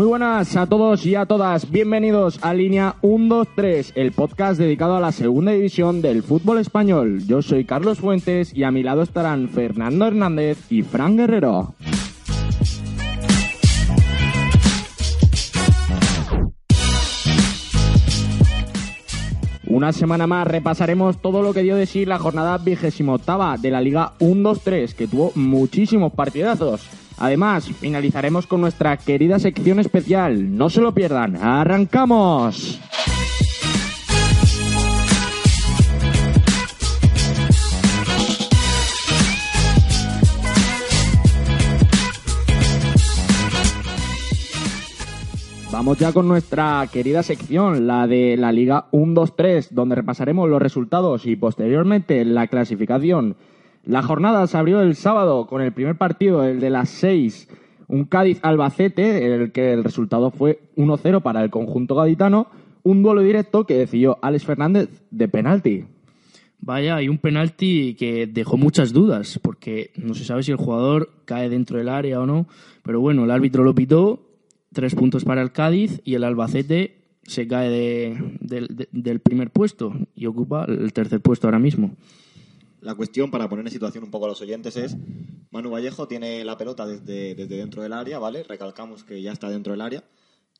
Muy buenas a todos y a todas, bienvenidos a Línea 1-2-3, el podcast dedicado a la segunda división del fútbol español. Yo soy Carlos Fuentes y a mi lado estarán Fernando Hernández y Fran Guerrero. Una semana más repasaremos todo lo que dio de sí la jornada vigésima octava de la Liga 1-2-3, que tuvo muchísimos partidazos. Además, finalizaremos con nuestra querida sección especial. No se lo pierdan. ¡Arrancamos! Vamos ya con nuestra querida sección, la de la Liga 1-2-3, donde repasaremos los resultados y posteriormente la clasificación. La jornada se abrió el sábado con el primer partido, el de las 6, un Cádiz-Albacete, el que el resultado fue 1-0 para el conjunto gaditano, un duelo directo que decidió Alex Fernández de penalti. Vaya, hay un penalti que dejó muchas dudas, porque no se sabe si el jugador cae dentro del área o no, pero bueno, el árbitro lo pitó, tres puntos para el Cádiz y el Albacete se cae de- del primer puesto y ocupa el tercer puesto ahora mismo. La cuestión, para poner en situación un poco a los oyentes, es Manu Vallejo tiene la pelota desde, desde dentro del área, ¿vale? Recalcamos que ya está dentro del área.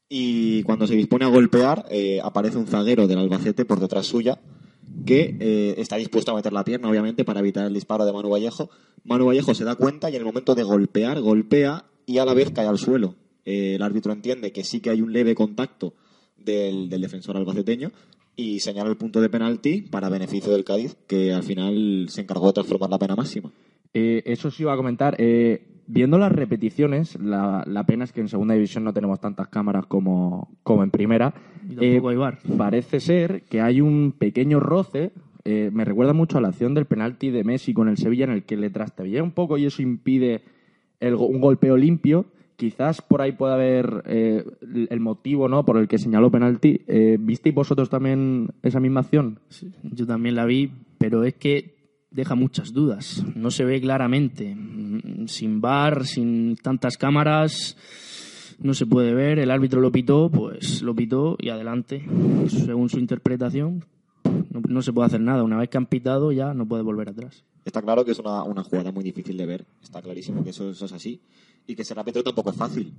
Y cuando se dispone a golpear, eh, aparece un zaguero del Albacete por detrás suya, que eh, está dispuesto a meter la pierna, obviamente, para evitar el disparo de Manu Vallejo. Manu Vallejo se da cuenta y en el momento de golpear, golpea y a la vez cae al suelo. Eh, el árbitro entiende que sí que hay un leve contacto del, del defensor albaceteño y señala el punto de penalti para beneficio del Cádiz, que al final se encargó de transformar la pena máxima. Eh, eso sí iba a comentar. eh, viendo las repeticiones, la, la pena es que en segunda división no tenemos tantas cámaras como, como en primera. Y tampoco hay. Parece ser que hay un pequeño roce. eh, me recuerda mucho a la acción del penalti de Messi con el Sevilla, en el que le trastabilla un poco y eso impide el un golpeo limpio. Quizás por ahí pueda haber eh, el- motivo ¿no? por el que señaló penalti. Eh, ¿Visteis vosotros también esa misma acción? Yo también la vi, pero es que deja muchas dudas. No se ve claramente. Mm, Sin bar, sin tantas cámaras, no se puede ver. El árbitro lo pitó, pues lo pitó y adelante. Según su interpretación, no, no se puede hacer nada. Una vez que han pitado, ya no puede volver atrás. Está claro que es una, una jugada muy difícil de ver, está clarísimo que eso, es así, y que ser árbitro tampoco es fácil.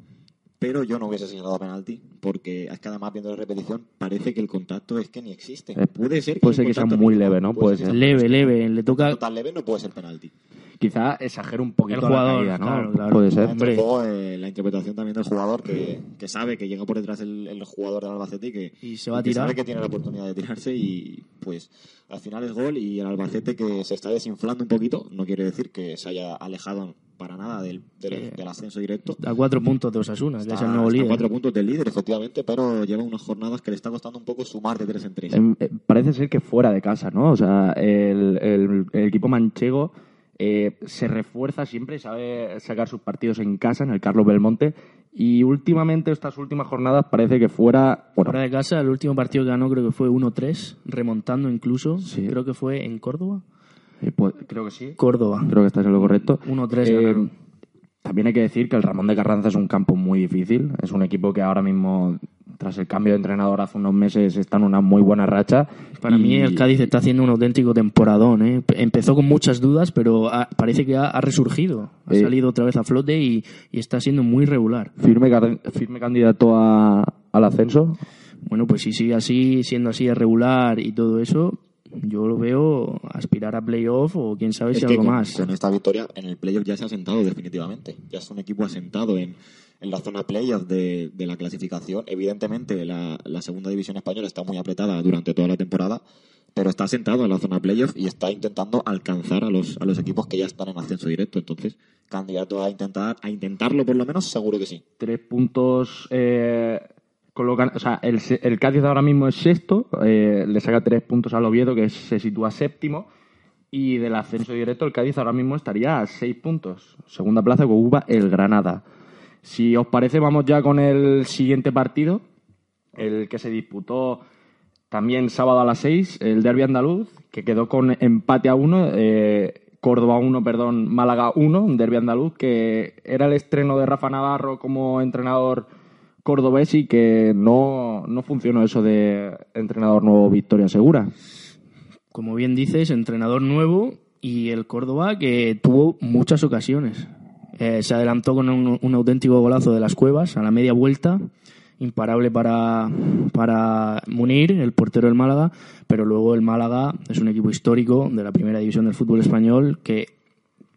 Pero yo no hubiese señalado penalti, porque es que además viendo la repetición parece que el contacto es que ni existe. Eh, puede ser que, puede ser que sea muy leve, ¿no? Puede ser. Leve, leve. Le toca Total leve no puede ser penalti. Quizá exagera un poquito El jugador, la caída, ¿no? claro, claro. Puede ser. Hombre. juego, eh, la interpretación también del jugador que, que sabe que llega por detrás el, el jugador del Albacete y que, Y se va a que tirar. sabe que tiene la oportunidad de tirarse y pues al final es gol y el Albacete que se está desinflando un poquito, no quiere decir que se haya alejado para nada del, del, Eh, del ascenso directo. a cuatro puntos de Osasuna, que es Está- el nuevo está a líder. cuatro puntos del líder, efectivamente, pero lleva unas jornadas que le está costando un poco sumar de tres en tres. Em, eh, parece ser que fuera de casa, ¿no? O sea, el, el- el equipo manchego eh, se refuerza siempre, sabe sacar sus partidos en casa, en el Carlos Belmonte, y últimamente, estas últimas jornadas, parece que fuera... Bueno, Fuera de casa, el último partido que ganó creo que fue 1-3, remontando incluso. Sí. Creo que fue en Córdoba. Pues, creo que sí. Córdoba. Creo que estás en lo correcto. 1-3 Eh, también hay que decir que el Ramón de Carranza es un campo muy difícil. Es un equipo que ahora mismo, tras el cambio de entrenador hace unos meses, está en una muy buena racha. Para Y- mí el Cádiz está haciendo un auténtico temporadón. ¿eh? Empezó con muchas dudas, pero ha- parece que ha, ha resurgido. Ha Eh. salido otra vez a flote y, y está siendo muy regular. firme, candidato a- al ascenso. Bueno, pues si sigue así, siendo así de regular y todo eso, yo lo veo aspirar a playoff o quién sabe Es si algo con, más. con esta victoria en el playoff ya se ha sentado definitivamente. Ya es un equipo asentado en, en la zona playoff de, de la clasificación. Evidentemente la, la segunda división española está muy apretada durante toda la temporada, pero está asentado en la zona playoff y está intentando alcanzar a los, a los equipos que ya están en ascenso directo. Entonces, candidato a intentar a intentarlo por lo menos, seguro que sí. Tres puntos. eh, colocan, o sea, el, el Cádiz ahora mismo es sexto. eh, le saca tres puntos al Oviedo, que se sitúa séptimo. Y del ascenso directo, el Cádiz ahora mismo estaría a seis puntos. Segunda plaza que ocupa el Granada. Si os parece, vamos ya con el siguiente partido. El que se disputó también sábado a las 6, el derby andaluz, que quedó con empate a uno, eh, Córdoba 1, perdón, Málaga 1, un derby andaluz, que era el estreno de Rafa Navarro como entrenador cordobés y que no, no funcionó eso de entrenador nuevo, victoria segura. Como bien dices, entrenador nuevo y el Córdoba que tuvo muchas ocasiones. Eh, se adelantó con un, un auténtico golazo de las cuevas a la media vuelta imparable para, para Munir, el portero del Málaga, pero luego el Málaga es un equipo histórico de la primera división del fútbol español que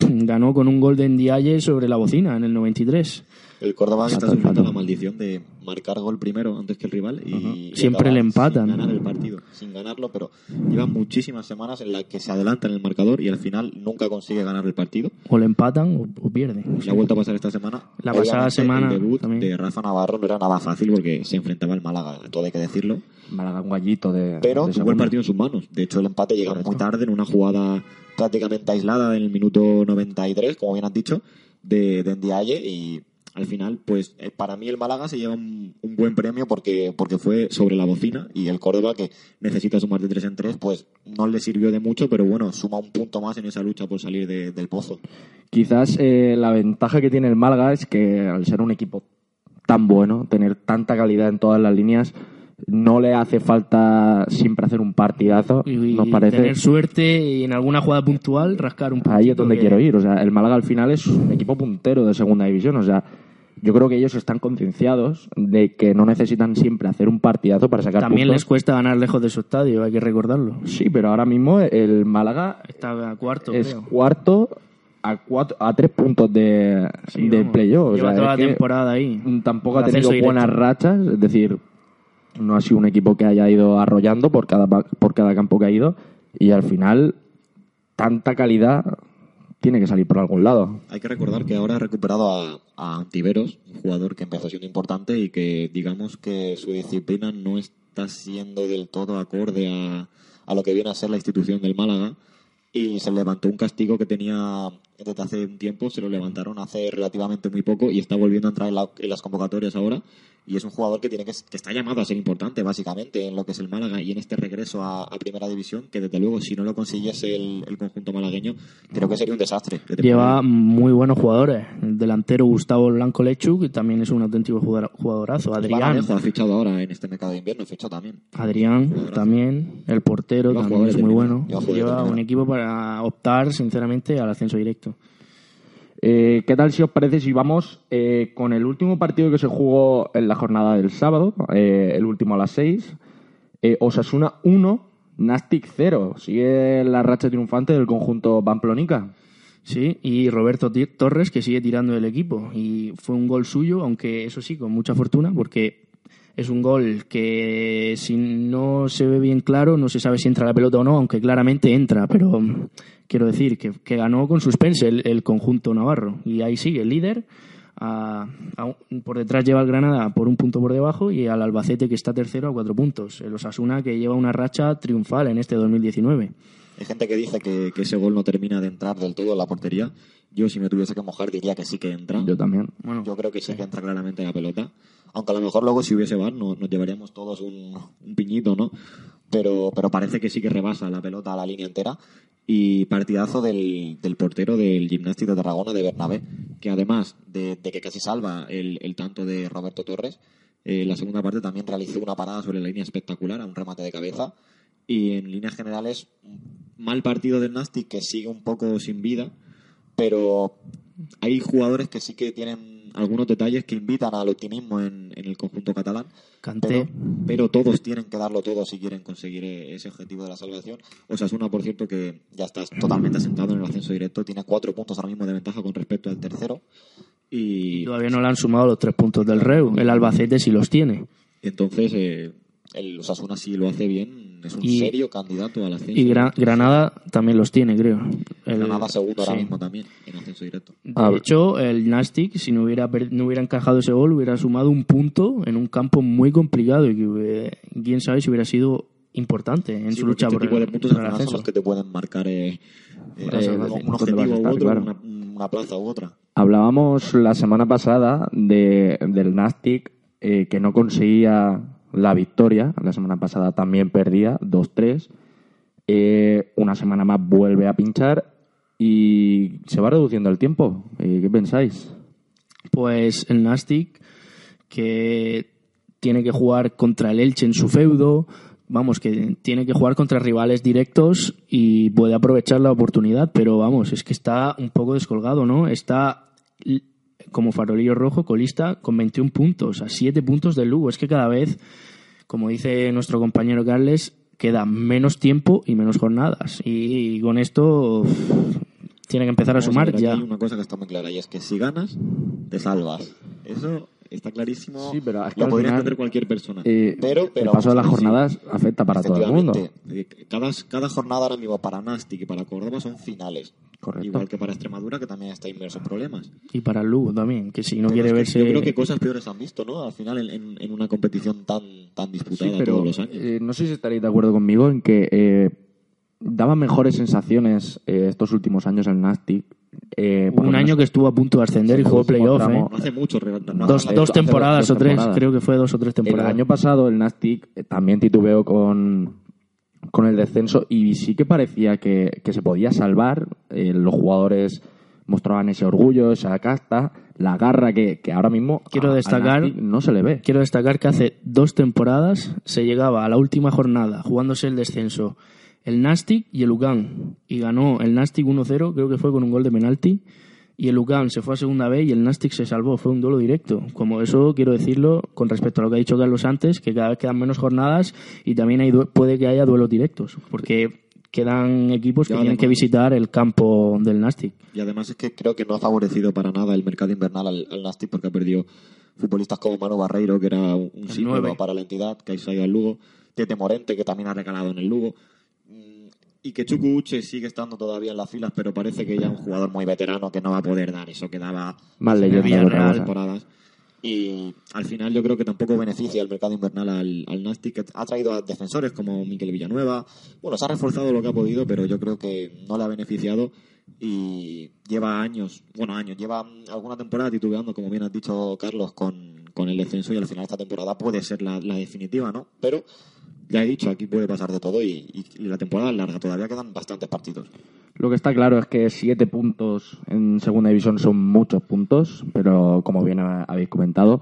ganó con un gol de Ndiaye sobre la bocina en el 93. El Córdoba que está sufriendo la maldición de marcar gol primero antes que el rival y, y Siempre le empatan. Sin ganar el partido, sin ganarlo, pero lleva muchísimas semanas en las que se adelanta en el marcador y al final nunca consigue ganar el partido. O le empatan o, o pierden. Le ha vuelto a pasar esta semana. La pasada Obviamente, semana El debut también. de Rafa Navarro no era nada fácil porque se enfrentaba al Málaga, todo hay que decirlo. Málaga un gallito de. Pero de tuvo el partido en sus manos. De hecho, el empate llega muy tarde en una jugada prácticamente aislada en el minuto 93, como bien has dicho, de, de Ndiaye y al final, pues eh, para mí el Málaga se lleva un, un buen premio porque, porque fue sobre la bocina y el Córdoba, que necesita sumar de 3 en 3, pues no le sirvió de mucho, pero bueno, suma un punto más en esa lucha por salir de- del pozo. Quizás eh, la ventaja que tiene el Málaga es que al ser un equipo tan bueno, tener tanta calidad en todas las líneas, no le hace falta siempre hacer un partidazo. Y, y nos parece. tener suerte y en alguna jugada puntual rascar un. Ahí es donde que- quiero ir. O sea, el Málaga al final es un equipo puntero de segunda división. O sea, yo creo que ellos están concienciados de que no necesitan siempre hacer un partidazo para sacar También puntos. les cuesta ganar lejos de su estadio, hay que recordarlo. Sí, pero ahora mismo el Málaga Está a cuarto, es creo. cuarto a cuatro, a tres puntos de, Sí, de playoff. O Lleva sea, toda la temporada ahí. Tampoco ha tenido buenas directo. rachas, es decir, no ha sido un equipo que haya ido arrollando por cada, por cada campo que ha ido y al final tanta calidad tiene que salir por algún lado. Hay que recordar que ahora ha recuperado a, Antiveros, un jugador que empezó siendo importante y que digamos que su disciplina no está siendo del todo acorde a, a lo que viene a ser la institución del Málaga y se levantó un castigo que tenía desde hace un tiempo, se lo levantaron hace relativamente muy poco y está volviendo a entrar en, la- en las convocatorias ahora y es un jugador que tiene que, que está llamado a ser importante básicamente en lo que es el Málaga y en este regreso a, a primera división que desde luego si no lo consiguiese el, el conjunto malagueño creo que sería un desastre. Lleva muy buenos jugadores. El delantero Gustavo Blanco Lechu, que también es un auténtico jugador- jugadorazo. Adrián, ha fichado ahora en este mercado de invierno, fichó también. Adrián también. El portero Lleva también es muy bueno. Lleva Lleva un equipo para optar, sinceramente, al ascenso directo. Eh, ¿Qué tal si os parece si vamos eh, con el último partido que se jugó en la jornada del sábado, eh, el último a las 6? Eh, Osasuna 1, Nastic 0. Sigue la racha triunfante del conjunto Pamplonica. Sí, y Roberto Torres, que sigue tirando del equipo. Y fue un gol suyo, aunque eso sí, con mucha fortuna, porque es un gol que si no se ve bien claro, no se sabe si entra la pelota o no, aunque claramente entra, pero mm, quiero decir que, ganó con suspense el, conjunto navarro. Y ahí sigue el líder. a- por detrás lleva el Granada por un punto por debajo y al Albacete que está tercero a cuatro puntos. El Osasuna que lleva una racha triunfal en este 2019. Hay gente que dice que, que ese gol no termina de entrar del todo en la portería. Yo, si me tuviese que mojar, diría que sí que entra. Yo también. Bueno, Yo creo que sí que entra claramente la pelota. Aunque a lo mejor luego, si hubiese VAR, no- nos llevaríamos todos un, un piñito, ¿no? Pero, pero parece que sí que rebasa la pelota a la línea entera. Y partidazo del, del portero del Gimnástic de Tarragona, de Bernabé, que además de, de que casi salva el, el tanto de Roberto Torres, eh, la segunda parte también realizó una parada sobre la línea espectacular, a un remate de cabeza. Y en líneas generales, mal partido del Nastic que sigue un poco sin vida, pero hay jugadores que sí que tienen algunos detalles que invitan al optimismo en, en el conjunto catalán. Pero, pero todos tienen que darlo todo si quieren conseguir ese objetivo de la salvación. Osasuna, por cierto, que ya está totalmente asentado en el ascenso directo, tiene cuatro puntos ahora mismo de ventaja con respecto al tercero. Y Todavía no le han sumado los tres puntos del Reu. El Albacete sí los tiene. entonces eh, el Osasuna, si lo hace bien, es un Y- serio candidato al ascenso. Y Gra- Granada también los tiene, creo. El- Granada segundo ahora sí. mismo también en ascenso directo. De Ah, hecho, el Nastic, si no hubiera, no hubiera encajado ese gol, hubiera sumado un punto en un campo muy complicado y que hubiera- quién sabe si hubiera sido importante en Sí, su lucha este por tipo el, de puntos por el final son ascenso. los que te pueden marcar eh, eh, salvación. un ¿Dónde vas objetivo a u estar? otro, Claro. una, una plaza u otra. Hablábamos la semana pasada de, del Nastic eh, que no conseguía la victoria. La semana pasada también perdía 2-3. Eh, una semana más vuelve a pinchar y se va reduciendo el tiempo. Eh, ¿Qué pensáis? Pues el Nastic, que tiene que jugar contra el Elche en su feudo, vamos, que tiene que jugar contra rivales directos y puede aprovechar la oportunidad, pero vamos, es que está un poco descolgado, ¿no? Está como farolillo rojo, colista, con 21 puntos, a 7 puntos del Lugo. Es que cada vez, como dice nuestro compañero Carles, queda menos tiempo y menos jornadas. Y con esto tiene que empezar a Vamos sumar ya. Hay una cosa que está muy clara y es que si ganas, te salvas. Eso está clarísimo. Sí, pero es que lo podría final, entender cualquier persona. Eh, pero, pero el paso de las jornadas afecta para todo el mundo. Eh, Cada, cada jornada ahora mismo para Nastic y para Córdoba son finales. Correcto. Igual que para Extremadura, que también está inmerso en problemas. Y para el Lugo también, que si no Pero quiere es que verse... Yo creo que cosas peores han visto, ¿no? Al final, en, en- en una competición tan, tan disputada Sí, pero todos los años. eh, no sé si estaréis de acuerdo conmigo en que eh, daba mejores sensaciones eh, estos últimos años el Nastic. Eh, Un año que estuvo a punto de ascender y jugó el playoff. ¿eh? no hace mucho. no, Dos, hace- dos hace temporadas dos o tres, temporadas. creo que fue dos o tres El temporadas. año pasado el Nastic eh, también titubeó con, con el descenso y sí que parecía que, que se podía salvar. Eh, los jugadores mostraban ese orgullo, esa casta, la garra que, que ahora mismo Quiero a- destacar- no se le ve. Quiero destacar que hace dos temporadas se llegaba a la última jornada jugándose el descenso el Nastic y el Lucan. Y ganó el Nastic 1-0, creo que fue con un gol de penalti. Y el Lucan se fue a segunda B y el Nastic se salvó. Fue un duelo directo. Como eso, quiero decirlo con respecto a lo que ha dicho Carlos antes, que cada vez quedan menos jornadas y también hay puede que haya duelos directos. Porque quedan equipos que Ya, tienen que además. visitar el campo del Nastic. Y además es que creo que no ha favorecido para nada el mercado invernal al, al Nastic porque ha perdido futbolistas como Manu Barreiro, que era un, símbolo para la entidad, que ha ido al Lugo, Tete Morente, que también ha regalado en el Lugo, y que Chuku Uche sigue estando todavía en las filas, pero parece que ya es un jugador muy veterano que no va a poder dar eso que daba cosa. temporadas. Y al final yo creo que tampoco beneficia el mercado invernal al, al Nastic, que ha traído a defensores como Miquel Villanueva. Bueno, se ha reforzado lo que ha podido, pero yo creo que no le ha beneficiado y lleva años, bueno, años, lleva alguna temporada titubeando, como bien has dicho Carlos, con, con el descenso y al final esta temporada puede ser la, la definitiva, ¿no? Pero ya he dicho, aquí puede pasar de todo y, y la temporada es larga, todavía quedan bastantes partidos. Lo que está claro es que siete puntos en segunda división son muchos puntos, pero como bien habéis comentado,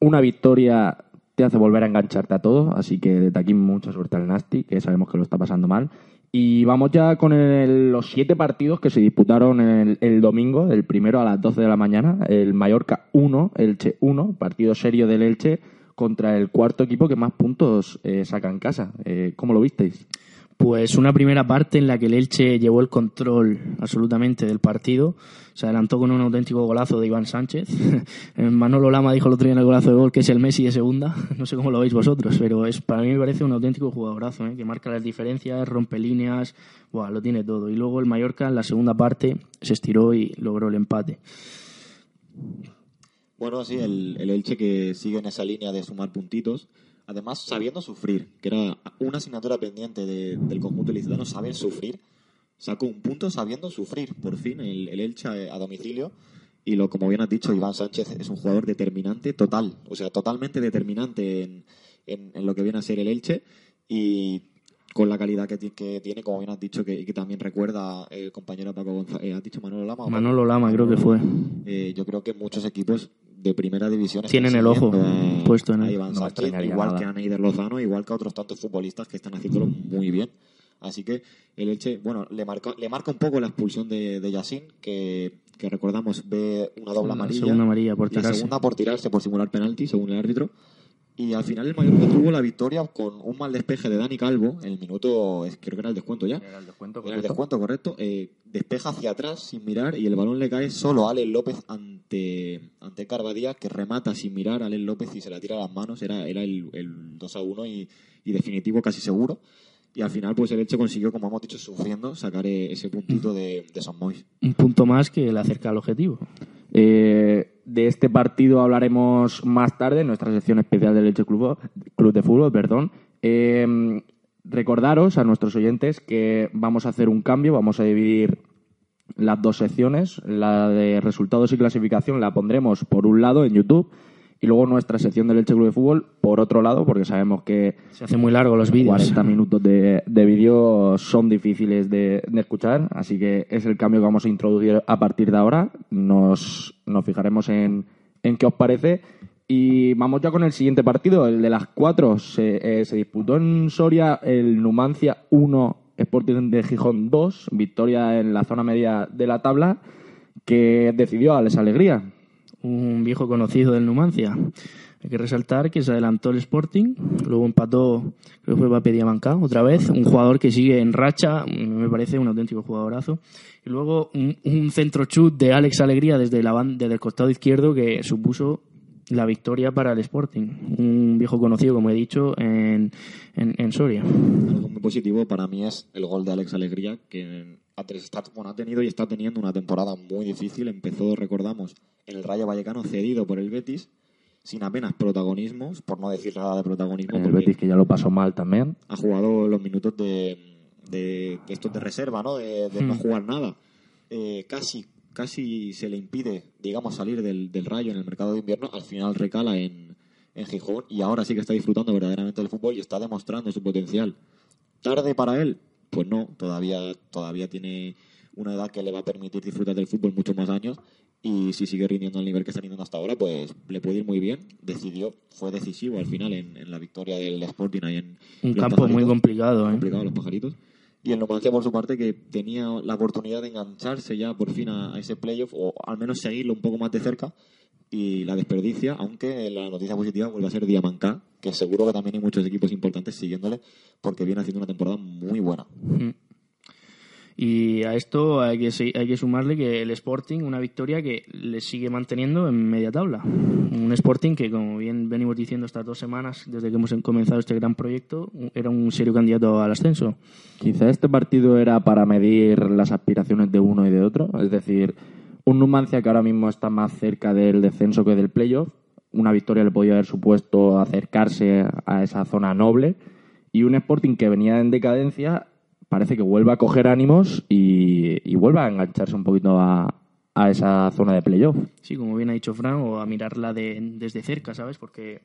una victoria te hace volver a engancharte a todo, así que desde aquí mucha suerte al Nasty, que sabemos que lo está pasando mal. Y vamos ya con el- los siete partidos que se disputaron el, el domingo, el primero a las 12 de la mañana, el Mallorca 1, Elche 1, partido serio del Elche contra el cuarto equipo que más puntos eh, saca en casa. Eh, ¿Cómo lo visteis? Pues una primera parte en la que el Elche llevó el control absolutamente del partido. Se adelantó con un auténtico golazo de Iván Sánchez. Manolo Lama dijo el otro día en el golazo de gol que es el Messi de segunda. No sé cómo lo veis vosotros, pero es para mí me parece un auténtico jugadorazo, ¿eh? que marca las diferencias, rompe líneas, buah, lo tiene todo. Y luego el Mallorca en la segunda parte se estiró y logró el empate. Bueno, sí, el, el Elche que sigue en esa línea de sumar puntitos. Además, sabiendo sufrir, que era una asignatura pendiente de- del conjunto ilicitano, saber sufrir. Sacó un punto sabiendo sufrir, por fin, el, el Elche a, domicilio. Y lo, como bien has dicho, Iván Sánchez es un jugador determinante total. O sea, totalmente determinante en, en- en lo que viene a ser el Elche. Y con la calidad que, que tiene, como bien has dicho, que, y que también recuerda el compañero Paco González. ¿Has dicho Manolo Lama? Manolo Lama creo que fue. Eh, yo creo que muchos equipos de primera división Tienen el ojo a- puesto en él. No Sánchez, igual nada. que a Neider Lozano, igual que a otros tantos futbolistas que están haciéndolo muy bien. Así que el Elche, bueno, le marca, le marca un poco la expulsión de, de Yassin, que, que recordamos ve una doble amarilla. segunda amarilla por la tirarse. segunda por tirarse, por simular penalti, según el árbitro. Y al final el Mallorca tuvo la victoria con un mal despeje de Dani Calvo, en el minuto, creo que era el descuento ya. Era el descuento, En el descuento, correcto. eh, despeja hacia atrás sin mirar y el balón le cae solo a Alex López ante, ante Carvadía, que remata sin mirar a Alex López y se la tira a las manos. Era, era el, el 2 a 1 y, y definitivo, casi seguro. Y al final, pues el Elche consiguió, como hemos dicho, sufriendo, sacar eh, ese puntito de, de Son Mois. Un punto más que le acerca al objetivo. Eh, de este partido hablaremos más tarde en nuestra sección especial del Elche Club, Club de Fútbol. Perdón. Eh, recordaros a nuestros oyentes que vamos a hacer un cambio, vamos a dividir las dos secciones. La de resultados y clasificación la pondremos por un lado en YouTube y luego nuestra sección del Elche Club de Fútbol por otro lado, porque sabemos que Se hace muy largo los vídeos. 40 minutos de, de vídeo son difíciles de, de escuchar, así que es el cambio que vamos a introducir a partir de ahora. Nos, nos fijaremos en, en qué os parece Y vamos ya con el siguiente partido, el de las cuatro. Se, eh, se disputó en Soria el Numancia 1, Sporting de Gijón 2, victoria en la zona media de la tabla, que decidió a Les Alegría. Un viejo conocido del Numancia. Hay que resaltar que se adelantó el Sporting, luego empató, creo que fue Pape Diamancá, otra vez, un jugador que sigue en racha, me parece un auténtico jugadorazo. Y luego un, un centro chut de Alex Alegría desde, la, desde el costado izquierdo que supuso la victoria para el Sporting. Un viejo conocido, como he dicho, en, en, en Soria. Algo muy positivo para mí es el gol de Alex Alegría, que ha, bueno, ha tenido y está teniendo una temporada muy difícil. Empezó, recordamos, en el Rayo Vallecano cedido por el Betis, sin apenas protagonismos, por no decir nada de protagonismo, En el Betis, que ya lo pasó mal también. ha jugado los minutos de, de, estos de reserva, ¿no? De, de no Hmm. jugar nada. Eh, casi, casi se le impide, digamos, salir del, del Rayo en el mercado de invierno. Al final recala en, en Gijón y ahora sí que está disfrutando verdaderamente del fútbol y está demostrando su potencial. ¿Tarde para él? Pues no, todavía, todavía tiene una edad que le va a permitir disfrutar del fútbol muchos más años y si sigue rindiendo al nivel que está rindiendo hasta ahora, pues le puede ir muy bien. Decidió, fue decisivo al final en, en la victoria del Sporting ahí en Un campo muy complicado, ¿eh? complicado los pajaritos. Y el Numancia, por su parte, que tenía la oportunidad de engancharse ya por fin a, a ese playoff, o al menos seguirlo un poco más de cerca, y la desperdicia, aunque la noticia positiva vuelve a ser Diamancá, que seguro que también hay muchos equipos importantes siguiéndole, porque viene haciendo una temporada muy buena. Mm. Y a esto hay que, hay que sumarle que el Sporting, una victoria que le sigue manteniendo en media tabla. Un Sporting que, como bien venimos diciendo estas dos semanas, desde que hemos comenzado este gran proyecto, era un serio candidato al ascenso. Quizá este partido era para medir las aspiraciones de uno y de otro. Es decir, un Numancia que ahora mismo está más cerca del descenso que del playoff. Una victoria le podía haber supuesto acercarse a esa zona noble. Y un Sporting que venía en decadencia parece que vuelve a coger ánimos y, y vuelve a engancharse un poquito a, a esa zona de playoff. Sí, como bien ha dicho Fran, o a mirarla de- desde cerca, ¿sabes? Porque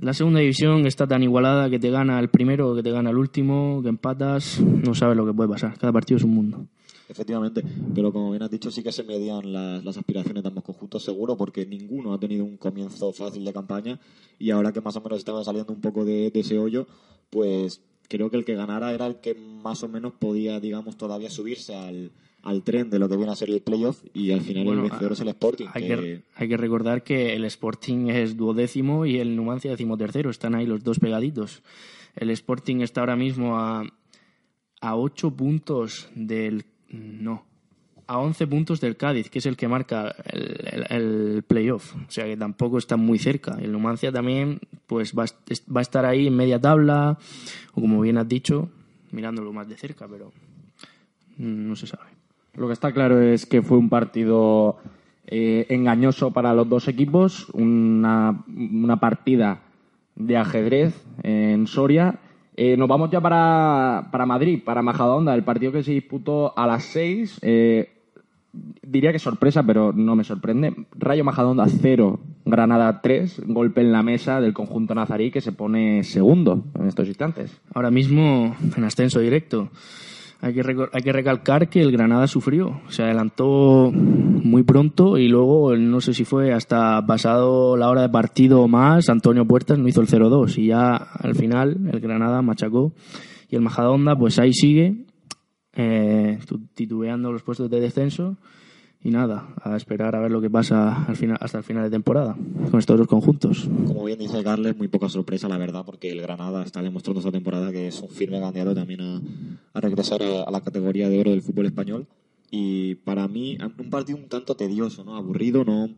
la segunda división está tan igualada que te gana el primero, que te gana el último, que empatas, no sabes lo que puede pasar. Cada partido es un mundo. Efectivamente, pero como bien has dicho, sí que se medían las, las aspiraciones de ambos conjuntos, seguro, porque ninguno ha tenido un comienzo fácil de campaña y ahora que más o menos estaban saliendo un poco de, de ese hoyo, pues creo que el que ganara era el que más o menos podía, digamos, todavía subirse al, al tren de lo que viene a ser el playoff y al final Bueno, el vencedor es el Sporting. Hay que- que, hay que recordar que el Sporting es duodécimo y el Numancia decimotercero. Están ahí los dos pegaditos. El Sporting está ahora mismo a, a 8 puntos del... No. A 11 puntos del Cádiz, que es el que marca el, playoff. O sea que tampoco está muy cerca. El Numancia también pues va, va a estar ahí en media tabla, o como bien has dicho, mirándolo más de cerca, pero no se sabe. Lo que está claro es que fue un partido eh, engañoso para los dos equipos, una, una partida de ajedrez en Soria. Eh, nos vamos ya para, para Madrid, para Majadahonda, el partido que se disputó a las 6. eh, diría que sorpresa, pero no me sorprende. Rayo Majadahonda 0, Granada 3, golpe en la mesa del conjunto nazarí que se pone segundo en estos instantes. ahora mismo en ascenso directo. Hay que, hay que recalcar que el Granada sufrió, se adelantó muy pronto y luego, no sé si fue hasta pasado la hora de partido o más, Antonio Puertas no hizo el 0-2 y ya al final el Granada machacó y el Majadahonda pues ahí sigue eh, tu- titubeando los puestos de descenso y nada, a esperar a ver lo que pasa hasta el final de temporada con estos dos conjuntos. Como bien dice Carles, muy poca sorpresa, la verdad, porque el Granada está demostrando esta temporada que es un firme candidato también a, a regresar a la categoría de oro del fútbol español. Y para mí, un partido un tanto tedioso, ¿no? Aburrido, ¿no?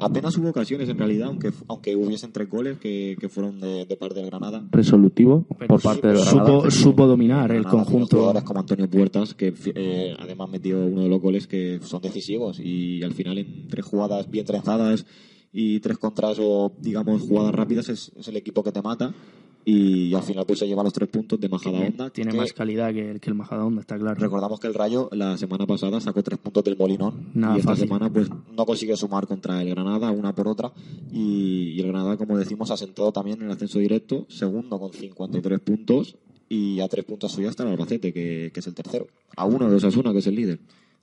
Apenas hubo ocasiones, en realidad, aunque, aunque hubiesen tres goles que, que fueron de, de parte del Granada. Resolutivo Pero por sí, parte del Granada. supo, supo dominar el Granada conjunto. Jugadores como Antonio Puertas, que eh, además metió uno de los goles que son decisivos y al final en tres jugadas bien trenzadas y tres contras o digamos jugadas rápidas es, es el equipo que te mata y, al final pues se lleva los tres puntos de Majadahonda. Tiene que más calidad que el, que el Majadahonda, está claro. Recordamos que el Rayo la semana pasada sacó tres puntos del Molinón Nada y esta fácil. semana pues no consigue sumar contra el Granada una por otra y, y el Granada como decimos ha sentado también en el ascenso directo, segundo con 53 puntos y a tres puntos suya está el Albacete que, que es el tercero, a uno de Osasuna que es el líder.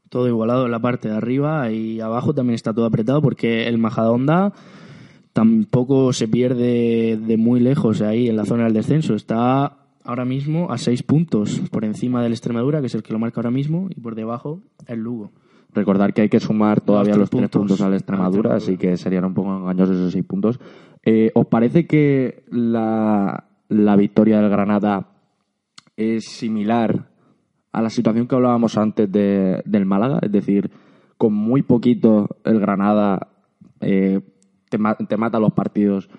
Todo igualado en la parte de arriba y abajo también está todo apretado porque el Majadahonda tampoco se pierde de muy lejos ahí en la zona del descenso. Está ahora mismo a seis puntos por encima del Extremadura, que es el que lo marca ahora mismo, y por debajo el Lugo. Recordar que hay que sumar todavía Los los, tres tres puntos, puntos a la Extremadura, así que serían un poco engañosos esos seis puntos. Eh, ¿Os parece que la, la victoria del Granada es similar a la situación que hablábamos antes de- del Málaga? Es decir, con muy poquito el Granada eh, te, ma- te mata los partidos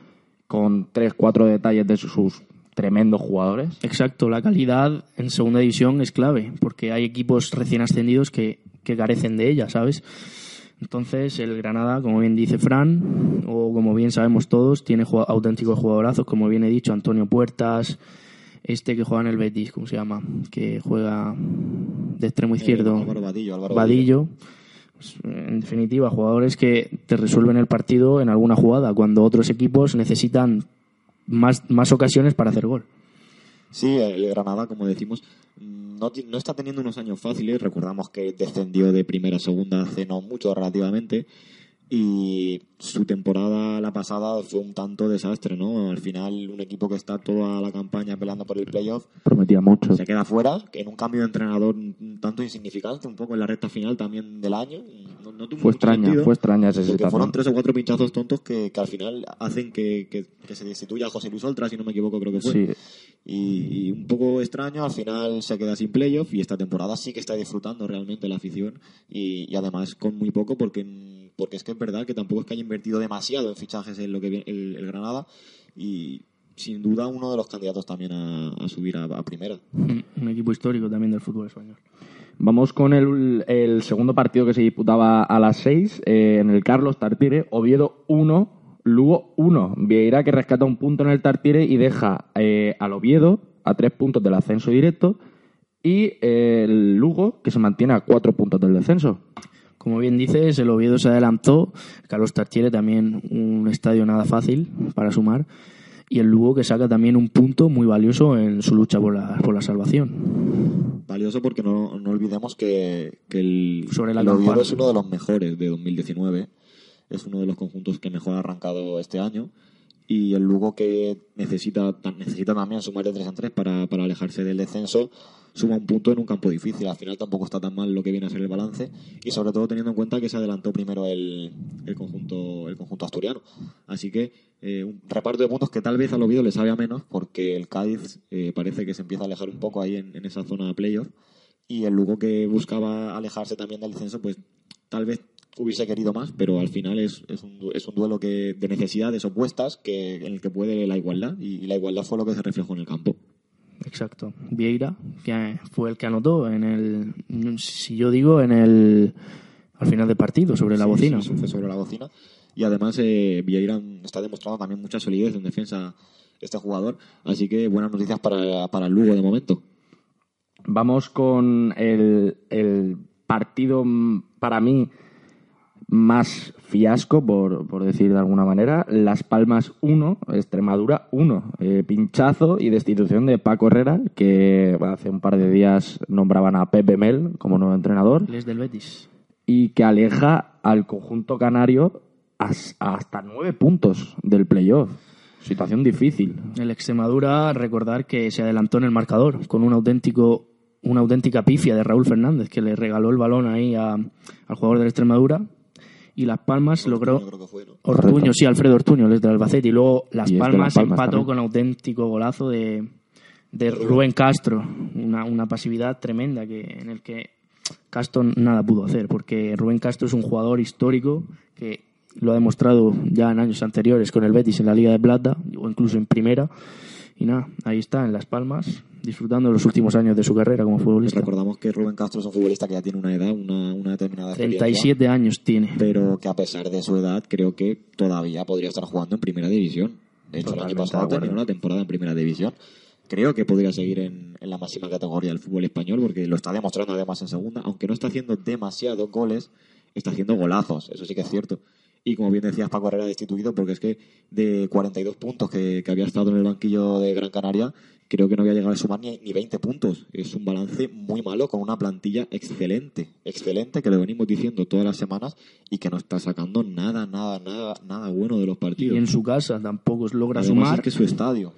con tres, cuatro detalles de sus, tremendos jugadores. Exacto, la calidad en segunda división es clave, porque hay equipos recién ascendidos que, que carecen de ella, ¿sabes? Entonces, el Granada, como bien dice Fran, o como bien sabemos todos, tiene auténticos jugadorazos, como bien he dicho, Antonio Puertas, este que juega en el Betis, ¿cómo se llama? Que juega de extremo izquierdo. Eh, Álvaro Vadillo, Álvaro Vadillo. Pues, En definitiva, jugadores que te resuelven el partido en alguna jugada, cuando otros equipos necesitan más, más ocasiones para hacer gol. Sí, el Granada, como decimos, no, no está teniendo unos años fáciles. Recordamos que descendió de primera a segunda hace no mucho relativamente. Y su temporada, la pasada, fue un tanto desastre, ¿no? Al final, un equipo que está toda la campaña peleando por el playoff Prometía mucho. se queda fuera, en un cambio de entrenador un tanto insignificante, un poco en la recta final también del año. No, no tuvo Fue extraña, sentido, fue extraña esa situación. fueron tres o cuatro pinchazos tontos que, que al final hacen que, que- que se destituya a José Luis Oltra, si no me equivoco, creo que fue. Sí, Y, un poco extraño, al final se queda sin playoff y esta temporada sí que está disfrutando realmente la afición y, y además con muy poco porque, porque es que es verdad que tampoco es que haya invertido demasiado en fichajes en lo que viene el, Granada y sin duda uno de los candidatos también a, subir a, primera. Un equipo histórico también del fútbol español. Vamos con el, el segundo partido que se disputaba a las 6 eh, en el Carlos Tartire. Oviedo 1, Lugo 1. Vieira que rescata un punto en el Tartire y deja eh, al Oviedo a tres puntos del ascenso directo y eh, el Lugo que se mantiene a cuatro puntos del descenso. Como bien dices, el Oviedo se adelantó, Carlos Tartiere también un estadio nada fácil para sumar, y el Lugo que saca también un punto muy valioso en su lucha por la, por la salvación. Valioso porque no, no olvidemos que, que el, Sobre la el Oviedo es uno de los mejores de 2019. Es uno de los conjuntos que mejor ha arrancado este año. Y el Lugo que necesita, ta- necesita también sumar de 3 en 3 para, para alejarse del descenso, suma un punto en un campo difícil. Al final tampoco está tan mal lo que viene a ser el balance. Y sobre todo teniendo en cuenta que se adelantó primero el, el, conjunto, el conjunto asturiano. Así que eh, un reparto de puntos que tal vez al Oviedo le sabe a menos porque el Cádiz eh, parece que se empieza a alejar un poco ahí en, en esa zona de playoff y el Lugo que buscaba alejarse también del descenso, pues tal vez hubiese querido más, pero al final es, es, un, es un duelo que, de necesidades opuestas que, en el que puede la igualdad y, y la igualdad fue lo que se reflejó en el campo. Exacto. Vieira, que fue el que anotó en el, si yo digo, en el, al final del partido, sobre la Sí, bocina. sí, fue sobre la bocina. Y además eh, Vieira está demostrando también mucha solidez en defensa este jugador, así que buenas noticias para, para el Lugo de momento. Vamos con el, el partido para mí más fiasco, por, por decir de alguna manera. Las Palmas 1, Extremadura 1. Eh, pinchazo y destitución de Paco Herrera, que hace un par de días nombraban a Pepe Mel como nuevo entrenador, Él es del Betis. y que aleja al conjunto canario as- hasta nueve puntos del playoff. Situación difícil. El Extremadura, recordar que se adelantó en el marcador con un auténtico, una auténtica pifia de Raúl Fernández, que le regaló el balón ahí a- al jugador del Extremadura. Y Las Palmas logró. Yo creo que fue, ¿no? Ortuño, sí, Alfredo Ortuño, el del Albacete. Y luego Las Y Palmas empató también. con auténtico golazo de, de Rubén Castro. Una, una pasividad tremenda que, en el que Castro nada pudo hacer, porque Rubén Castro es un jugador histórico que lo ha demostrado ya en años anteriores con el Betis en la Liga de Plata o incluso en Primera. Y nada, ahí está, en Las Palmas, disfrutando de los últimos años de su carrera como futbolista. Recordamos que Rubén Castro es un futbolista que ya tiene una edad, una, una determinada experiencia. 37 años tiene. pero que a pesar de su edad creo que todavía podría estar jugando en primera división. De hecho, el año Totalmente pasado terminó la temporada en primera división. Creo que podría seguir en, en la máxima categoría del fútbol español porque lo está demostrando además en segunda, aunque no está haciendo demasiados goles, está haciendo golazos, eso sí que es cierto. Y como bien decías, Paco Herrera destituido porque es que de 42 puntos que, que había estado en el banquillo de Gran Canaria, creo que no había llegado a sumar ni, ni 20 puntos. Es un balance muy malo con una plantilla excelente, excelente, que lo venimos diciendo todas las semanas y que no está sacando nada, nada, nada, nada bueno de los partidos. Y en su casa tampoco logra Además, sumar. es que su estadio.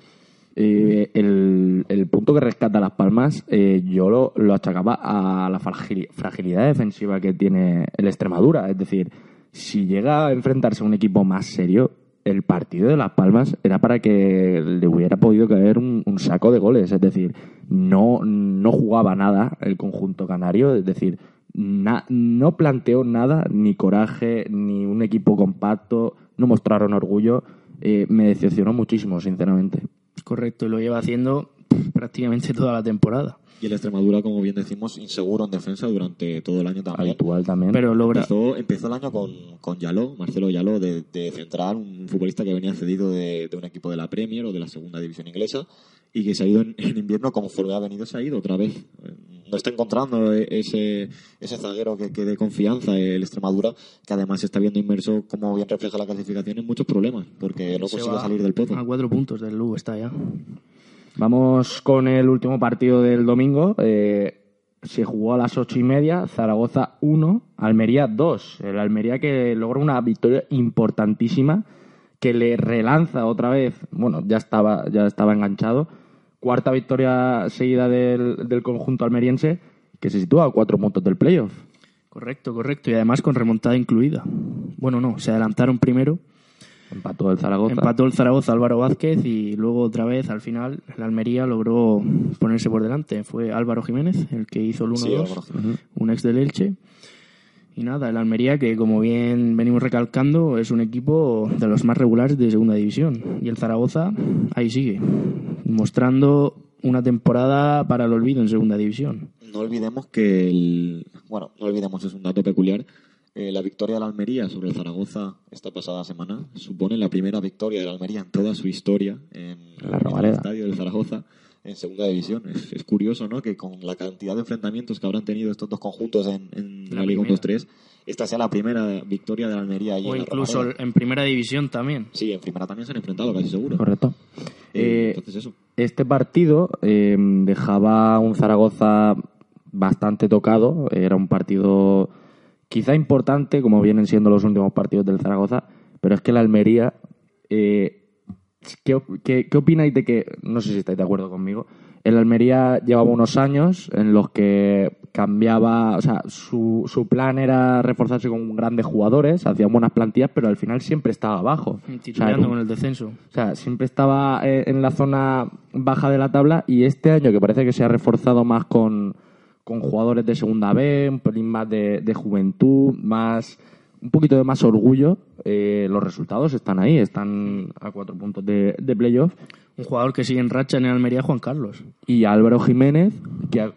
Eh, el, el punto que rescata Las Palmas, eh, yo lo, lo achacaba a la fragili- fragilidad defensiva que tiene el Extremadura. Es decir, si llega a enfrentarse a un equipo más serio, el partido de Las Palmas era para que le hubiera podido caer un, un saco de goles. Es decir, no, no jugaba nada el conjunto canario. Es decir, no planteó nada, ni coraje, ni un equipo compacto, no mostraron orgullo. Eh, me decepcionó muchísimo, sinceramente. Correcto, y lo lleva haciendo prácticamente toda la temporada. Y el Extremadura, como bien decimos, inseguro en defensa durante todo el año también. habitual también. Pero logra. Empezó, empezó el año con, con Yaló, Marcelo Yaló, de, de central, un futbolista que venía cedido de, de un equipo de la Premier o de la segunda división inglesa y que se ha ido en, en invierno conforme ha venido, se ha ido otra vez. No está encontrando ese, ese zaguero que, que dé confianza el Extremadura, que además está viendo inmerso, como bien refleja la clasificación, en muchos problemas, porque no Se consigue salir del pozo. A cuatro puntos del Lugo está ya. Vamos con el último partido del domingo. Eh, se jugó a las ocho y media, Zaragoza 1, Almería 2. El Almería que logra una victoria importantísima que le relanza otra vez. Bueno, ya estaba, ya estaba enganchado. Cuarta victoria seguida del, del conjunto almeriense que se sitúa a cuatro puntos del playoff. Correcto, correcto. Y además con remontada incluida. Bueno, no, se adelantaron primero. Empató el Zaragoza. Empató el Zaragoza Álvaro Vázquez y luego otra vez al final el Almería logró ponerse por delante. Fue Álvaro Jiménez el que hizo el 1-2, Sí, Álvaro Jiménez. un ex del Elche. Y nada, el Almería que como bien venimos recalcando es un equipo de los más regulares de segunda división. Y el Zaragoza ahí sigue, mostrando una temporada para el olvido en segunda división. No olvidemos que el. Bueno, no olvidemos, es un dato peculiar. Eh, la victoria de la Almería sobre el Zaragoza esta pasada semana supone la primera victoria de la Almería en toda su historia en, La en el estadio del Zaragoza en segunda división. Es, es curioso, ¿no? Que con la cantidad de enfrentamientos que habrán tenido estos dos conjuntos en, en La la, Liga primera. 1-2-3, esta sea la primera victoria de la Almería ahí O en la incluso Romareda. en primera división también. Sí, en primera también se han enfrentado, casi seguro. Correcto. Eh, Eh, entonces eso. Este partido eh, dejaba un Zaragoza bastante tocado. Era un partido quizá importante, como vienen siendo los últimos partidos del Zaragoza, pero es que la Almería. eh, ¿qué, qué, qué opináis de que.? No sé si estáis de acuerdo conmigo. El Almería llevaba unos años en los que cambiaba, o sea, su, su plan era reforzarse con grandes jugadores, hacían buenas plantillas, pero al final siempre estaba abajo. O sea, Titubeando era un- con el descenso. o sea, siempre estaba eh, en la zona baja de la tabla y este año que parece que se ha reforzado más con, con jugadores de segunda B, un pelín más de, de juventud, más un poquito de más orgullo, eh, los resultados están ahí, están a cuatro puntos de, de playoff. Un jugador que sigue en racha en el Almería, Juan Carlos. Y Álvaro Jiménez, que ha,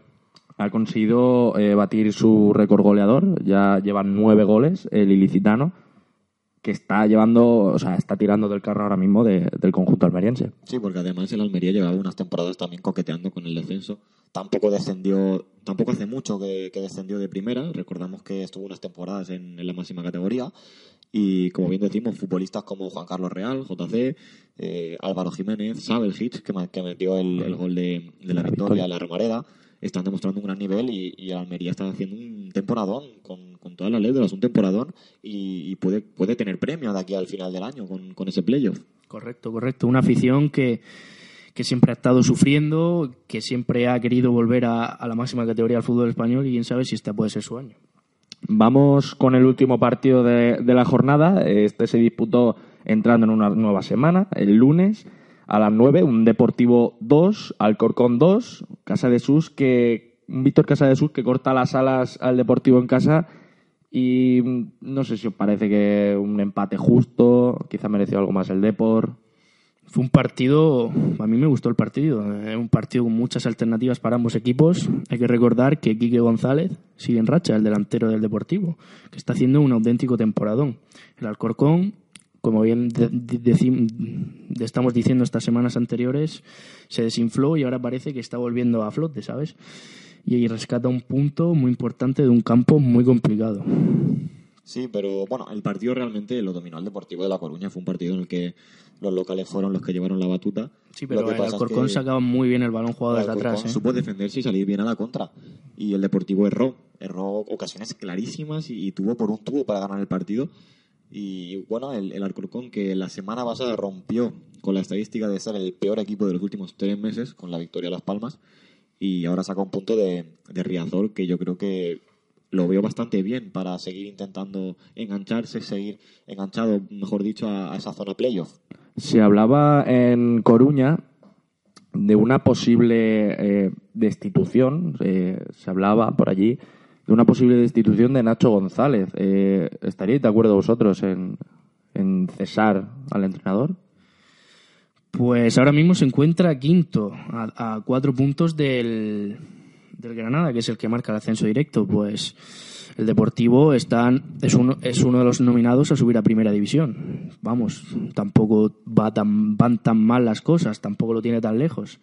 ha conseguido eh, batir su récord goleador, ya lleva nueve goles, el ilicitano, que está llevando, o sea, está tirando del carro ahora mismo de- del conjunto almeriense. Sí, porque además el Almería llevaba unas temporadas también coqueteando con el descenso. Tampoco descendió, tampoco hace mucho que, que descendió de primera. Recordamos que estuvo unas temporadas en, en la máxima categoría. Y como bien decimos, futbolistas como Juan Carlos Real, JC, eh, Álvaro Jiménez, Sabel Hitch, que, metió el, el gol de, de la, La victoria, victoria. la Romareda, están demostrando un gran nivel y, Almería está haciendo un temporadón con, con todas las letras, un temporadón y, y puede, puede tener premio de aquí al final del año con, con ese playoff. Correcto, correcto. Una afición que, que siempre ha estado sufriendo, que siempre ha querido volver a, a la máxima categoría del fútbol español y quién sabe si este puede ser su año. Vamos con el último partido de, de la jornada. Este se disputó entrando en una nueva semana, el lunes a las 9, un Deportivo 2, Alcorcón 2, Casa de Sus, que Víctor Casa de Sus que corta las alas al Deportivo en casa y mm, no sé si os parece que un empate justo, quizá mereció algo más el Depor. Fue un partido, a mí me gustó el partido, eh, un partido con muchas alternativas para ambos equipos. Hay que recordar que Quique González sigue en racha, el delantero del Deportivo, que está haciendo un auténtico temporadón. El Alcorcón, como bien de- de- estamos diciendo estas semanas anteriores, se desinfló y ahora parece que está volviendo a flote, ¿sabes? Y ahí rescata un punto muy importante de un campo muy complicado. Sí, pero bueno, el partido realmente lo dominó el Deportivo de La Coruña. Fue un partido en el que los locales fueron los que llevaron la batuta. Sí, pero el pasa es Alcorcón que sacaba muy bien el balón jugado desde Alcorcón atrás. ¿eh? supo defenderse y salir bien a la contra. Y el Deportivo erró. Erró ocasiones clarísimas y, y tuvo por un tubo para ganar el partido. Y bueno, el, el Alcorcón que la semana pasada rompió con la estadística de ser el peor equipo de los últimos tres meses con la victoria a Las Palmas. Y ahora saca un punto de, de Riazor que yo creo que lo veo bastante bien para seguir intentando engancharse, seguir enganchado, mejor dicho, a, esa zona playoff. Se hablaba en Coruña de una posible eh, destitución, eh, se hablaba por allí, de una posible destitución de Nacho González. Eh, ¿Estaríais de acuerdo vosotros en, en cesar al entrenador? Pues ahora mismo se encuentra quinto, a, a cuatro puntos del, del Granada, que es el que marca el ascenso directo. Pues el Deportivo está, es, uno, es uno de los nominados a subir a Primera División. Vamos, tampoco va tan, van tan mal las cosas, tampoco lo tiene tan lejos.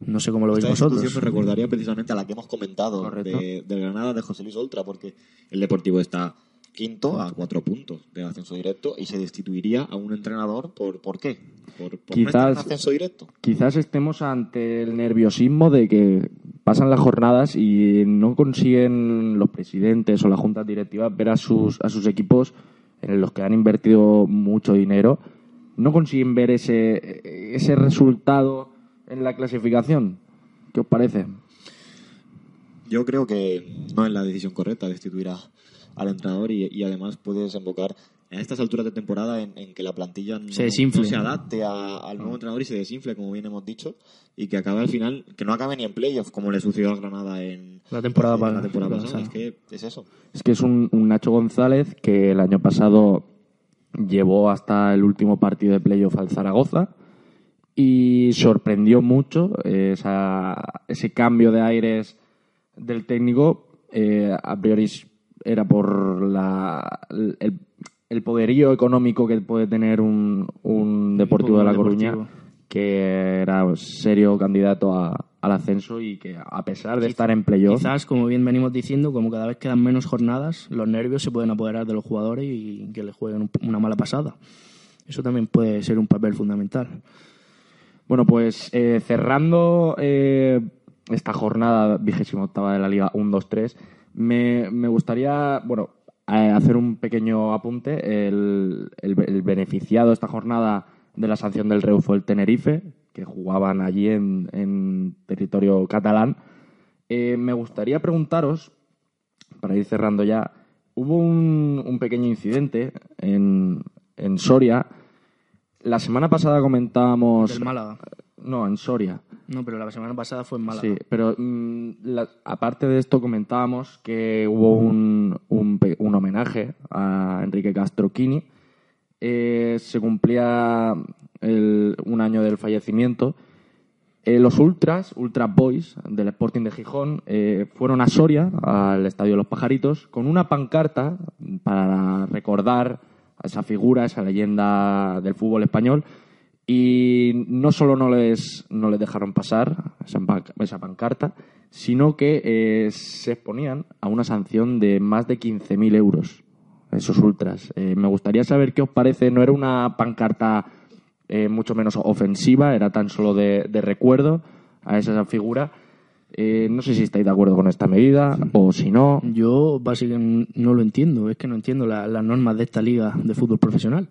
No sé cómo lo veis vosotros. me recordaría precisamente a la que hemos comentado de, del Granada de José Luis Oltra, porque el Deportivo está quinto a cuatro puntos del ascenso directo y se destituiría a un entrenador por ¿por qué? Por, Quizás- ascenso directo. Quizás estemos ante el nerviosismo de que pasan las jornadas y no consiguen los presidentes o las juntas directivas ver a sus, a sus equipos en los que han invertido mucho dinero, no consiguen ver ese, ese resultado en la clasificación. ¿Qué os parece? Yo creo que no es la decisión correcta destituir a- al entrenador y, y además puede desembocar a estas alturas de temporada en, en que la plantilla no Se desinfle. no se adapte a- al nuevo entrenador y se desinfle, como bien hemos dicho, y que acabe al final, que no acabe ni en playoff, como le sucedió al Granada en La temporada en la pasada. Es que es eso. Es que es un, un Nacho González que el año pasado llevó hasta el último partido de playoff al Zaragoza y sorprendió mucho eh, esa- ese cambio de aires del técnico. eh, a priori era por la, el, el poderío económico que puede tener un, un Deportivo de La Coruña, Deportivo. que era serio candidato a- al ascenso y que a pesar de estar en playoff... Quizás, como bien venimos diciendo, como cada vez quedan menos jornadas, los nervios se pueden apoderar de los jugadores y que les jueguen un- una mala pasada. Eso también puede ser un papel fundamental. Bueno, pues eh, cerrando eh, esta jornada vigésima octava de la Liga 1-2-3, me, me gustaría, bueno, eh, hacer un pequeño apunte. El, el- beneficiado esta jornada de la sanción del Reu fue el Tenerife, que jugaban allí en, en territorio catalán. Eh, me gustaría preguntaros, para ir cerrando ya, hubo un, un pequeño incidente en, en Soria. La semana pasada comentábamos... Del Málaga. No, en Soria. No, pero la semana pasada fue en Málaga. Sí, pero mm, la- aparte de esto comentábamos que hubo un, un, pe- un homenaje a Enrique Castro Quini. Eh, se cumplía el- un año del fallecimiento. Eh, los Ultras, Ultra Boys del Sporting de Gijón, eh, fueron a Soria, al Estadio de los Pajaritos, con una pancarta para recordar a esa figura, esa leyenda del fútbol español. Y no solo no les, no les dejaron pasar esa pancarta, sino que eh, se exponían a una sanción de más de 15.000 euros, esos ultras. Eh, me gustaría saber qué os parece. No era una pancarta eh, mucho menos ofensiva, era tan solo de, de recuerdo a esa figura. Eh, no sé si estáis de acuerdo con esta medida o si no. Yo básicamente no lo entiendo, es que no entiendo la- las normas de esta liga de fútbol profesional.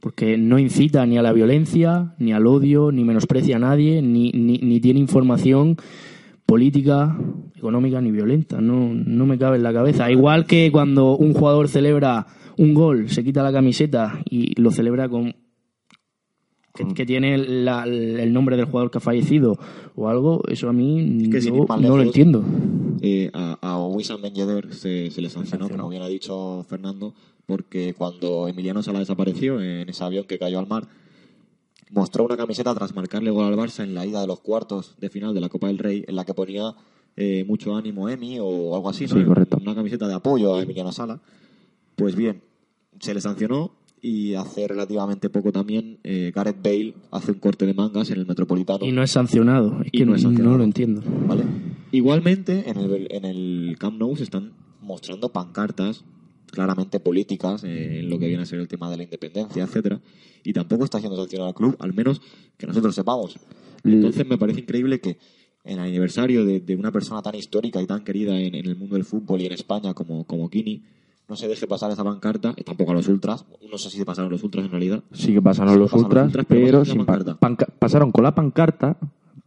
Porque no incita ni a la violencia, ni al odio, ni menosprecia a nadie, ni, ni, ni tiene información política, económica, ni violenta. No, no me cabe en la cabeza. Igual que cuando un jugador celebra un gol, se quita la camiseta y lo celebra con que, que tiene la- el nombre del jugador que ha fallecido o algo, eso a mí que no lo entiendo. Eh, a, a Wissam Ben Yedder se, se le sancionó, como bien ha dicho Fernando, porque cuando Emiliano Sala desapareció en ese avión que cayó al mar, mostró una camiseta tras marcarle gol al Barça en la ida de los cuartos de final de la Copa del Rey, en la que ponía eh, mucho ánimo Emi o algo así, ¿no? Sí, correcto. Una camiseta de apoyo a Emiliano Sala. Pues bien, se le sancionó y hace relativamente poco también eh, Gareth Bale hace un corte de mangas en el Metropolitano. Y no es sancionado. Es que no no, es sancionado. no lo entiendo. ¿vale? Igualmente, en el, en el Camp Nou se están mostrando pancartas claramente políticas eh, en lo que viene a ser el tema de la independencia, etcétera, y tampoco está haciendo sancionar al club, al menos que nosotros sepamos. Entonces me parece increíble que en el aniversario de, de una persona tan histórica y tan querida en, en el mundo del fútbol y en España como, como Kini, no se deje pasar esa pancarta, y tampoco a los ultras, no sé si se pasaron los ultras en realidad, Sí que pasaron Sí, los pasaron ultras, los ultras, pero sin pancarta. panca- pasaron con la pancarta,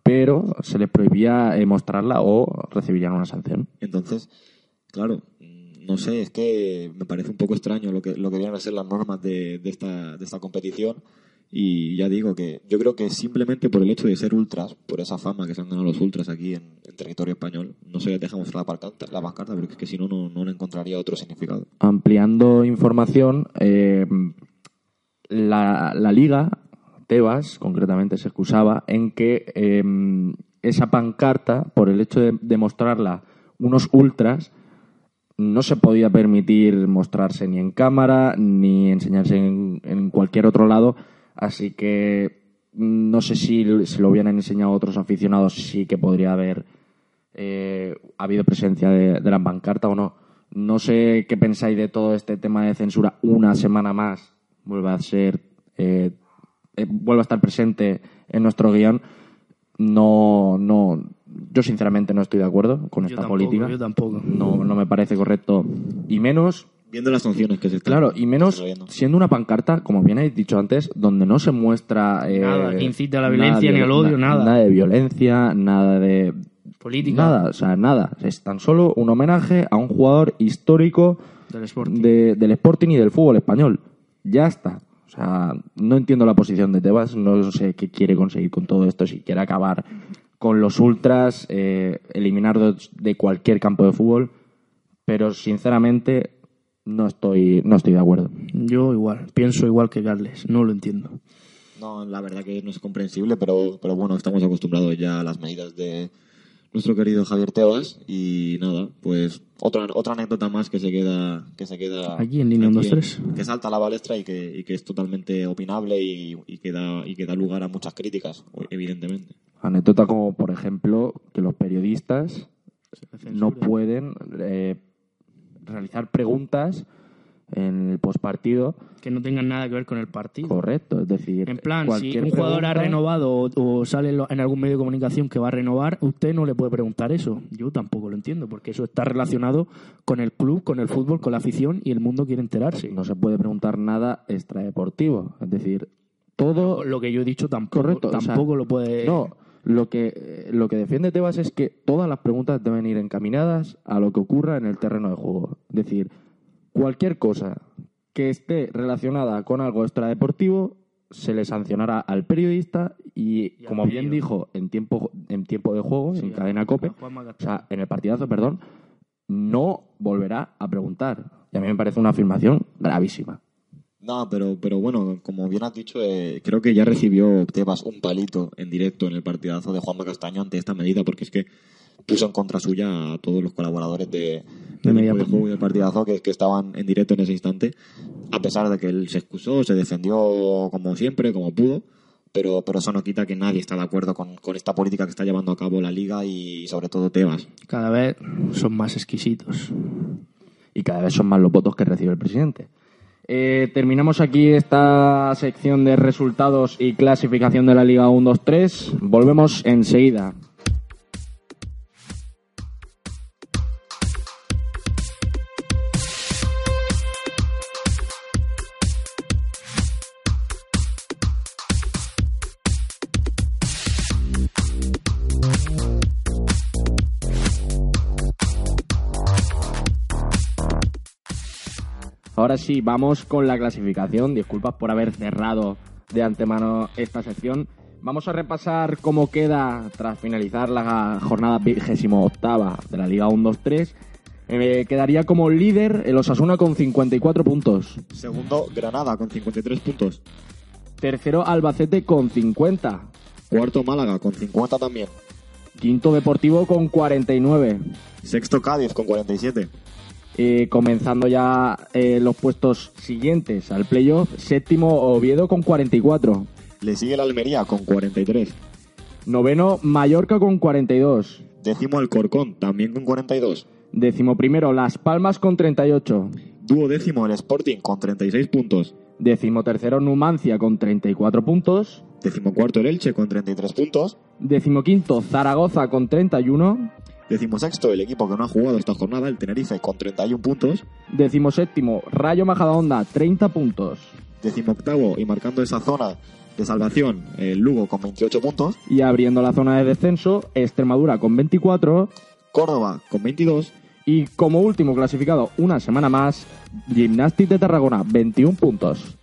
pero se les prohibía eh, mostrarla o recibirían una sanción. Entonces, claro, mm, no sé, es que me parece un poco extraño lo que, lo que vienen a ser las normas de, de esta, de esta competición. Y ya digo que yo creo que simplemente por el hecho de ser ultras, por esa fama que se han ganado los ultras aquí en, territorio español, no se les deja mostrar la pancarta, la pancarta porque es que si no, no, le encontraría otro significado. Ampliando información, eh, la, la liga, Tebas concretamente, se excusaba en que eh, esa pancarta, por el hecho de, de mostrarla unos ultras, no se podía permitir mostrarse ni en cámara ni enseñarse en, en cualquier otro lado, así que mm, no sé si se lo hubieran enseñado otros aficionados, sí que podría haber eh, habido presencia de, de la pancarta o no. No sé qué pensáis de todo este tema de censura. Una semana más vuelve a ser, eh, eh, vuelve a estar presente en nuestro guion. No, no, yo sinceramente no estoy de acuerdo con Yo esta tampoco, política. yo tampoco. No, no me parece correcto. Y menos Viendo las sanciones que se están Claro, y menos siendo una pancarta, como bien habéis dicho antes, donde no se muestra... eh, Nada que incite a la violencia de- ni al odio, na- nada. Nada de violencia, nada de... Política Nada, o sea, nada. Es tan solo un homenaje a un jugador histórico del Sporting. de- del Sporting y del fútbol español. Ya está. O sea, no entiendo la posición de Tebas, no sé qué quiere conseguir con todo esto, si quiere acabar con los ultras, eh, eliminarlos de cualquier campo de fútbol, pero sinceramente no estoy, no estoy de acuerdo. Yo igual, pienso igual que Carles, no lo entiendo. No, la verdad que no es comprensible, pero, pero bueno, estamos acostumbrados ya a las medidas de nuestro querido Javier Tebas y nada, pues otra otra anécdota más que se queda que se queda Aquí en línea un, aquí dos, tres. que salta a la balestra y que, y que es totalmente opinable y, y que da y que da lugar a muchas críticas, evidentemente. Anécdota como, por ejemplo, que los periodistas no pueden eh, realizar preguntas en el postpartido Que no tengan nada que ver con el partido. correcto. Es decir, En plan, si un jugador ha renovado o, o sale en algún medio de comunicación que va a renovar, usted no le puede preguntar eso. Yo tampoco lo entiendo, porque eso está relacionado con el club, con el fútbol, con la afición y el mundo quiere enterarse. no se puede preguntar nada extradeportivo. Es decir, todo Lo que yo he dicho tampoco, correcto. o sea, tampoco lo puede... No, lo que, eh, lo que defiende Tebas es que todas las preguntas deben ir encaminadas a lo que ocurra en el terreno de juego. Es decir, cualquier cosa que esté relacionada con algo extradeportivo se le sancionará al periodista y, como bien dijo en tiempo, en tiempo de juego, Sí, en cadena COPE, o sea, en el partidazo, perdón, no volverá a preguntar. Y a mí me parece una afirmación gravísima. No, pero, pero bueno, como bien has dicho, eh, creo que ya recibió Tebas un palito en directo en el partidazo de Juanma Castaño ante esta medida, porque es que puso en contra suya a todos los colaboradores de, Media de Punta. juego y del partidazo que, que estaban en directo en ese instante, a pesar de que él se excusó, se defendió como siempre, como pudo, pero, pero eso no quita que nadie está de acuerdo con, con esta política que está llevando a cabo la liga y sobre todo Tebas. Cada vez son más exquisitos. y cada vez son más los votos que recibe el presidente. Eh, terminamos aquí esta sección de resultados y clasificación de la Liga 1-2-3. Volvemos enseguida. Ahora sí, vamos con la clasificación. Disculpas por haber cerrado de antemano esta sección. Vamos a repasar cómo queda tras finalizar la jornada vigésimo octava de la Liga 1-2-3. Eh, quedaría como líder el Osasuna con 54 puntos. Segundo, Granada con 53 puntos. Tercero, Albacete con 50. Cuarto, Málaga con 50 también. Quinto, Deportivo con 49. Sexto, Cádiz con 47. Eh, comenzando ya eh, los puestos siguientes al playoff. Séptimo, Oviedo con 44. Le sigue el Almería con 43. Noveno, Mallorca con 42. Décimo, Alcorcón también con 42. Décimo primero, Las Palmas con 38. Duodécimo el Sporting con 36 puntos. Decimotercero Numancia con 34 puntos. Decimocuarto el Elche con 33 puntos. Decimoquinto Zaragoza con 31. Decimosexto el equipo que no ha jugado esta jornada, el Tenerife, con 31 puntos. Decimoséptimo Rayo Majadahonda 30 puntos. Decimoctavo y marcando esa zona de salvación, el Lugo con 28 puntos. Y abriendo la zona de descenso, Extremadura con 24. Córdoba con 22. Y como último clasificado una semana más, Gimnastic de Tarragona, 21 puntos.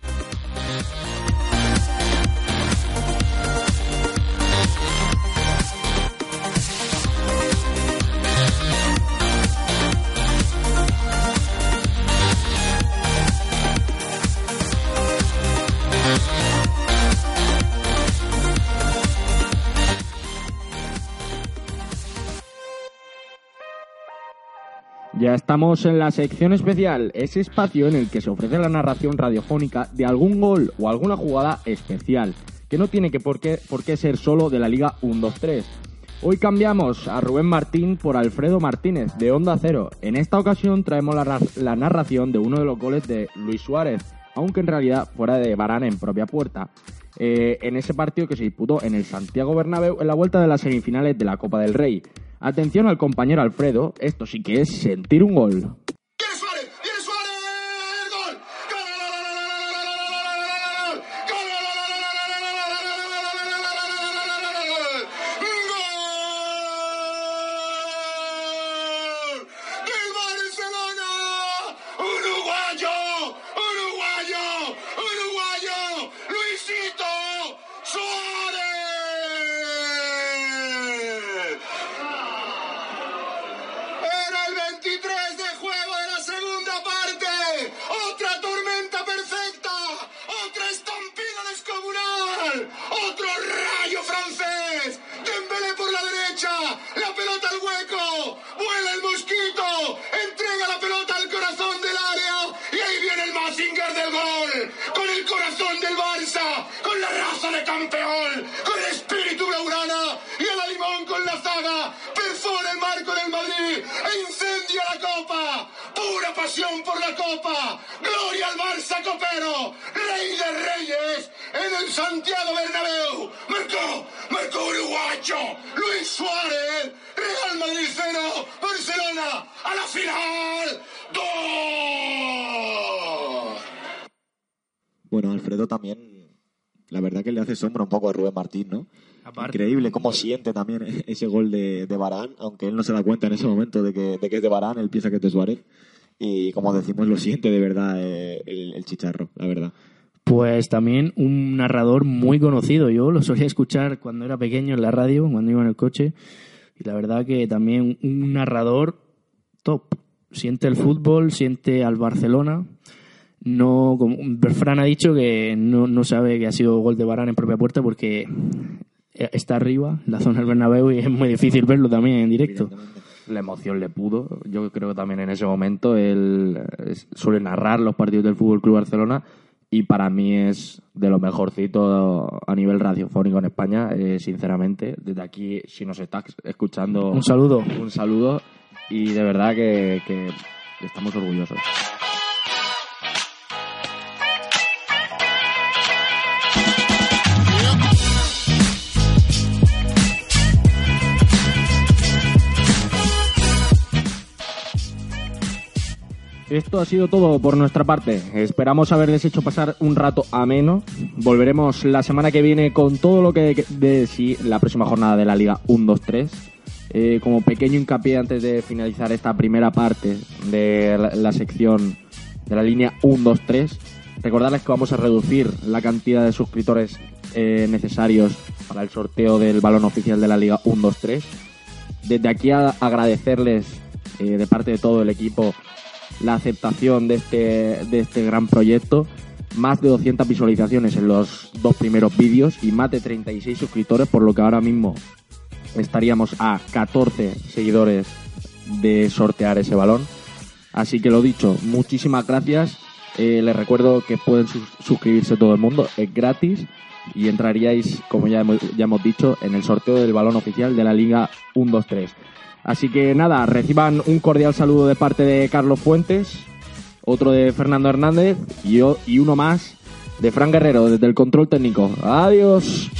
Ya estamos en la sección especial, ese espacio en el que se ofrece la narración radiofónica de algún gol o alguna jugada especial, que no tiene que por, qué, por qué ser solo de la Liga 1-2-3. Hoy cambiamos a Rubén Martín por Alfredo Martínez de Onda Cero. En esta ocasión traemos la, narración de uno de los goles de Luis Suárez, aunque en realidad fuera de Barán en propia puerta. Eh, en ese partido que se disputó en el Santiago Bernabéu en la vuelta de las semifinales de la Copa del Rey. Atención al compañero Alfredo, esto sí que es sentir un gol. Madrid 0. Barcelona. A la final. ¡Dos! Bueno, Alfredo también, la verdad que le hace sombra un poco a Rubén Martín, ¿no? Aparte. Increíble cómo siente también ese gol de, de Barán, aunque él no se da cuenta en ese momento de que, de que es de Barán, él piensa que es de Suárez. Y como decimos, lo siente de verdad eh, el, el chicharro, la verdad. Pues también un narrador muy conocido. Yo lo solía escuchar cuando era pequeño en la radio, cuando iba en el coche. Y la verdad que también un narrador top. Siente el fútbol, siente al Barcelona. No, como Fran ha dicho que no, no sabe que ha sido gol de Barán en propia puerta porque está arriba, en la zona del Bernabéu, y es muy difícil verlo también en directo. La emoción le pudo. Yo creo que también en ese momento él eh, suele narrar los partidos del Fútbol Club Barcelona y para mí es de lo mejorcito a nivel radiofónico en España, eh, sinceramente. Desde aquí, si nos estás escuchando, Un saludo. un saludo y de verdad que, que estamos orgullosos. Esto ha sido todo por nuestra parte. Esperamos haberles hecho pasar un rato ameno. Volveremos la semana que viene con todo lo que de sí la próxima jornada de la Liga 1-2-3. Eh, como pequeño hincapié antes de finalizar esta primera parte de la, sección de la línea 1-2-3, recordarles que vamos a reducir la cantidad de suscriptores eh, necesarios para el sorteo del balón oficial de la Liga 1-2-3. Desde aquí a agradecerles eh, de parte de todo el equipo la aceptación de este, de este gran proyecto. Más de 200 visualizaciones en los dos primeros vídeos y más de 36 suscriptores, por lo que ahora mismo estaríamos a 14 seguidores de sortear ese balón. Así que lo dicho, muchísimas gracias. Eh, les recuerdo que pueden sus- suscribirse todo el mundo, es gratis y entraríais, como ya hemos, ya hemos dicho, en el sorteo del balón oficial de la Liga 1-2-3. Así que nada, reciban un cordial saludo de parte de Carlos Fuentes. otro de Fernando Hernández y, y uno más de Fran Guerrero desde el control técnico. Adiós.